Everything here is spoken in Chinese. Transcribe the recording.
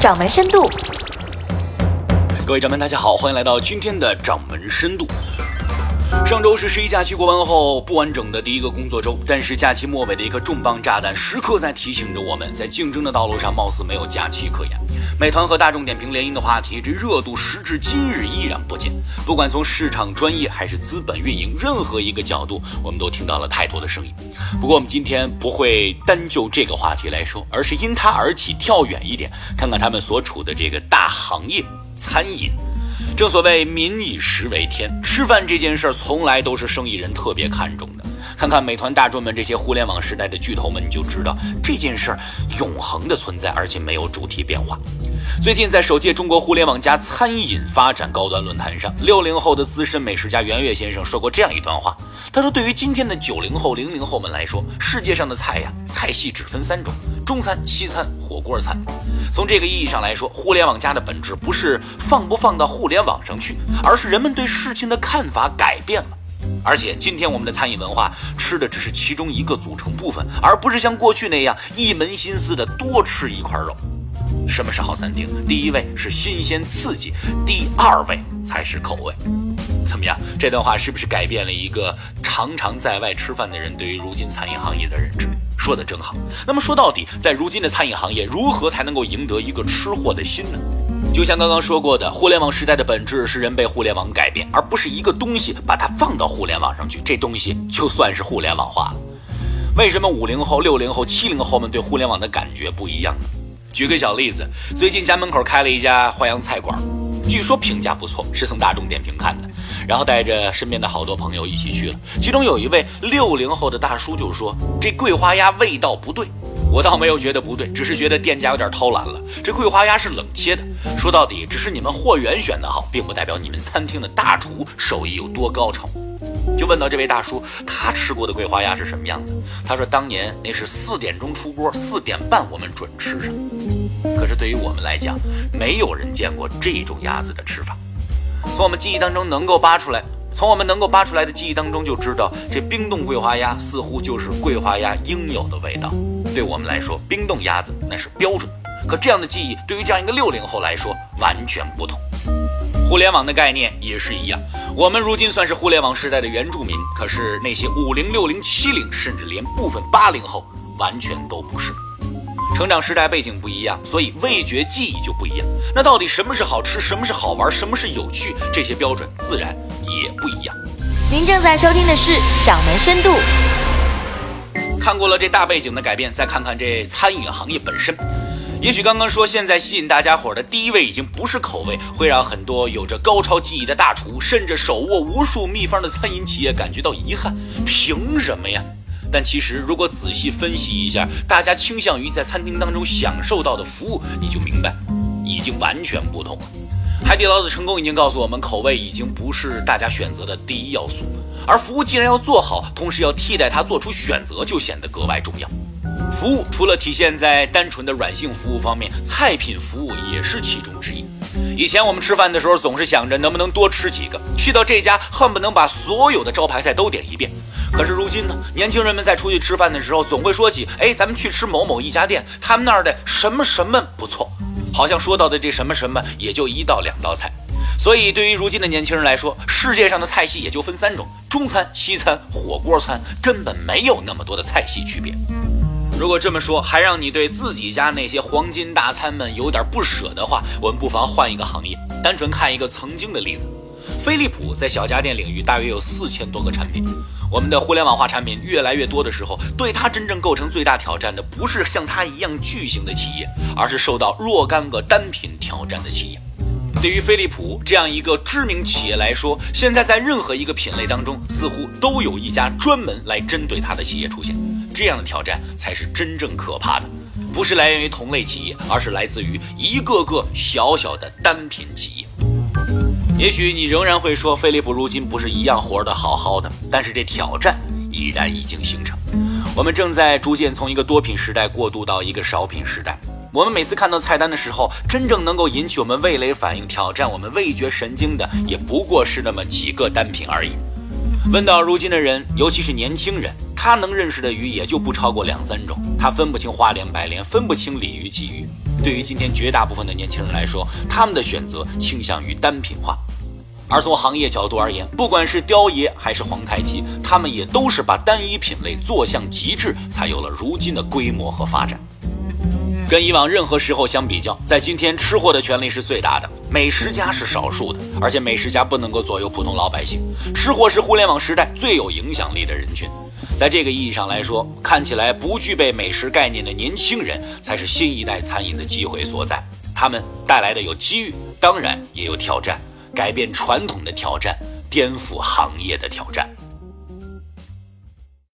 掌门深度。各位掌门，大家好，欢迎来到今天的掌门深度。上周是十一假期过完后不完整的第一个工作周，但是假期末尾的一颗重磅炸弹，时刻在提醒着我们，在竞争的道路上，貌似没有假期可言。美团和大众点评联姻的话题，这热度时至今日依然不减。不管从市场专业还是资本运营，任何一个角度，我们都听到了太多的声音。不过我们今天不会单就这个话题来说，而是因它而起，跳远一点，看看他们所处的这个大行业——餐饮。正所谓民以食为天，吃饭这件事儿从来都是生意人特别看重的。看看美团、大众们这些互联网时代的巨头们，你就知道这件事儿永恒的存在，而且没有主题变化。最近在首届中国互联网加餐饮发展高端论坛上，六零后的资深美食家袁岳先生说过这样一段话。他说：“对于今天的九零后、零零后们来说，世界上的菜呀，菜系只分三种：中餐、西餐、火锅餐。从这个意义上来说，互联网加的本质不是放不放到互联网上去，而是人们对事情的看法改变了。而且今天我们的餐饮文化吃的只是其中一个组成部分，而不是像过去那样一门心思的多吃一块肉。”什么是好餐厅？第一位是新鲜刺激，第二位才是口味。怎么样？这段话是不是改变了一个常常在外吃饭的人对于如今餐饮行业的认知？说的真好。那么说到底，在如今的餐饮行业，如何才能够赢得一个吃货的心呢？就像刚刚说过的，互联网时代的本质是人被互联网改变，而不是一个东西把它放到互联网上去，这东西就算是互联网化了。为什么五零后、六零后、七零后们对互联网的感觉不一样呢？举个小例子，最近家门口开了一家淮扬菜馆，据说评价不错，是从大众点评看的。然后带着身边的好多朋友一起去了，其中有一位六零后的大叔就说：“这桂花鸭味道不对。”我倒没有觉得不对，只是觉得店家有点偷懒了。这桂花鸭是冷切的，说到底，只是你们货源选得好，并不代表你们餐厅的大厨手艺有多高超。就问到这位大叔，他吃过的桂花鸭是什么样的？他说，当年那是四点钟出锅，四点半我们准吃上。可是对于我们来讲，没有人见过这种鸭子的吃法。从我们记忆当中能够扒出来，从我们能够扒出来的记忆当中就知道，这冰冻桂花鸭似乎就是桂花鸭应有的味道。对我们来说，冰冻鸭子那是标准。可这样的记忆对于这样一个六零后来说完全不同。互联网的概念也是一样，我们如今算是互联网时代的原住民，可是那些五零、六零、七零，甚至连部分八零后，完全都不是。成长时代背景不一样，所以味觉记忆就不一样。那到底什么是好吃，什么是好玩，什么是有趣？这些标准自然也不一样。您正在收听的是《掌门深度》。看过了这大背景的改变，再看看这餐饮行业本身。也许刚刚说现在吸引大家伙的第一位已经不是口味，会让很多有着高超技艺的大厨，甚至手握无数秘方的餐饮企业感觉到遗憾。凭什么呀？但其实如果仔细分析一下，大家倾向于在餐厅当中享受到的服务，你就明白，已经完全不同了。海底捞的成功已经告诉我们，口味已经不是大家选择的第一要素，而服务既然要做好，同时要替代它做出选择，就显得格外重要。服务除了体现在单纯的软性服务方面，菜品服务也是其中之一。以前我们吃饭的时候总是想着能不能多吃几个，去到这家恨不能把所有的招牌菜都点一遍。可是如今呢，年轻人们在出去吃饭的时候总会说起，哎，咱们去吃某某一家店，他们那儿的什么什么不错，好像说到的这什么什么也就一道两道菜。所以对于如今的年轻人来说，世界上的菜系也就分三种：中餐、西餐、火锅餐，根本没有那么多的菜系区别。如果这么说还让你对自己家那些黄金大餐们有点不舍的话，我们不妨换一个行业，单纯看一个曾经的例子。飞利浦在小家电领域大约有四千多个产品。我们的互联网化产品越来越多的时候，对它真正构成最大挑战的，不是像它一样巨型的企业，而是受到若干个单品挑战的企业。对于飞利浦这样一个知名企业来说，现在在任何一个品类当中，似乎都有一家专门来针对它的企业出现。这样的挑战才是真正可怕的，不是来源于同类企业，而是来自于一个个小小的单品企业。也许你仍然会说，飞利浦如今不是一样活得好好的，但是这挑战依然已经形成。我们正在逐渐从一个多品时代过渡到一个少品时代。我们每次看到菜单的时候，真正能够引起我们味蕾反应、挑战我们味觉神经的，也不过是那么几个单品而已。问到如今的人，尤其是年轻人，他能认识的鱼也就不超过两三种，他分不清花鲢白鲢，分不清鲤鱼鲫鱼。对于今天绝大部分的年轻人来说，他们的选择倾向于单品化。而从行业角度而言，不管是雕爷还是皇太极，他们也都是把单一品类做向极致，才有了如今的规模和发展。跟以往任何时候相比较，在今天吃货的权力是最大的，美食家是少数的，而且美食家不能够左右普通老百姓。吃货是互联网时代最有影响力的人群，在这个意义上来说，看起来不具备美食概念的年轻人才是新一代餐饮的机会所在。他们带来的有机遇，当然也有挑战，改变传统的挑战，颠覆行业的挑战。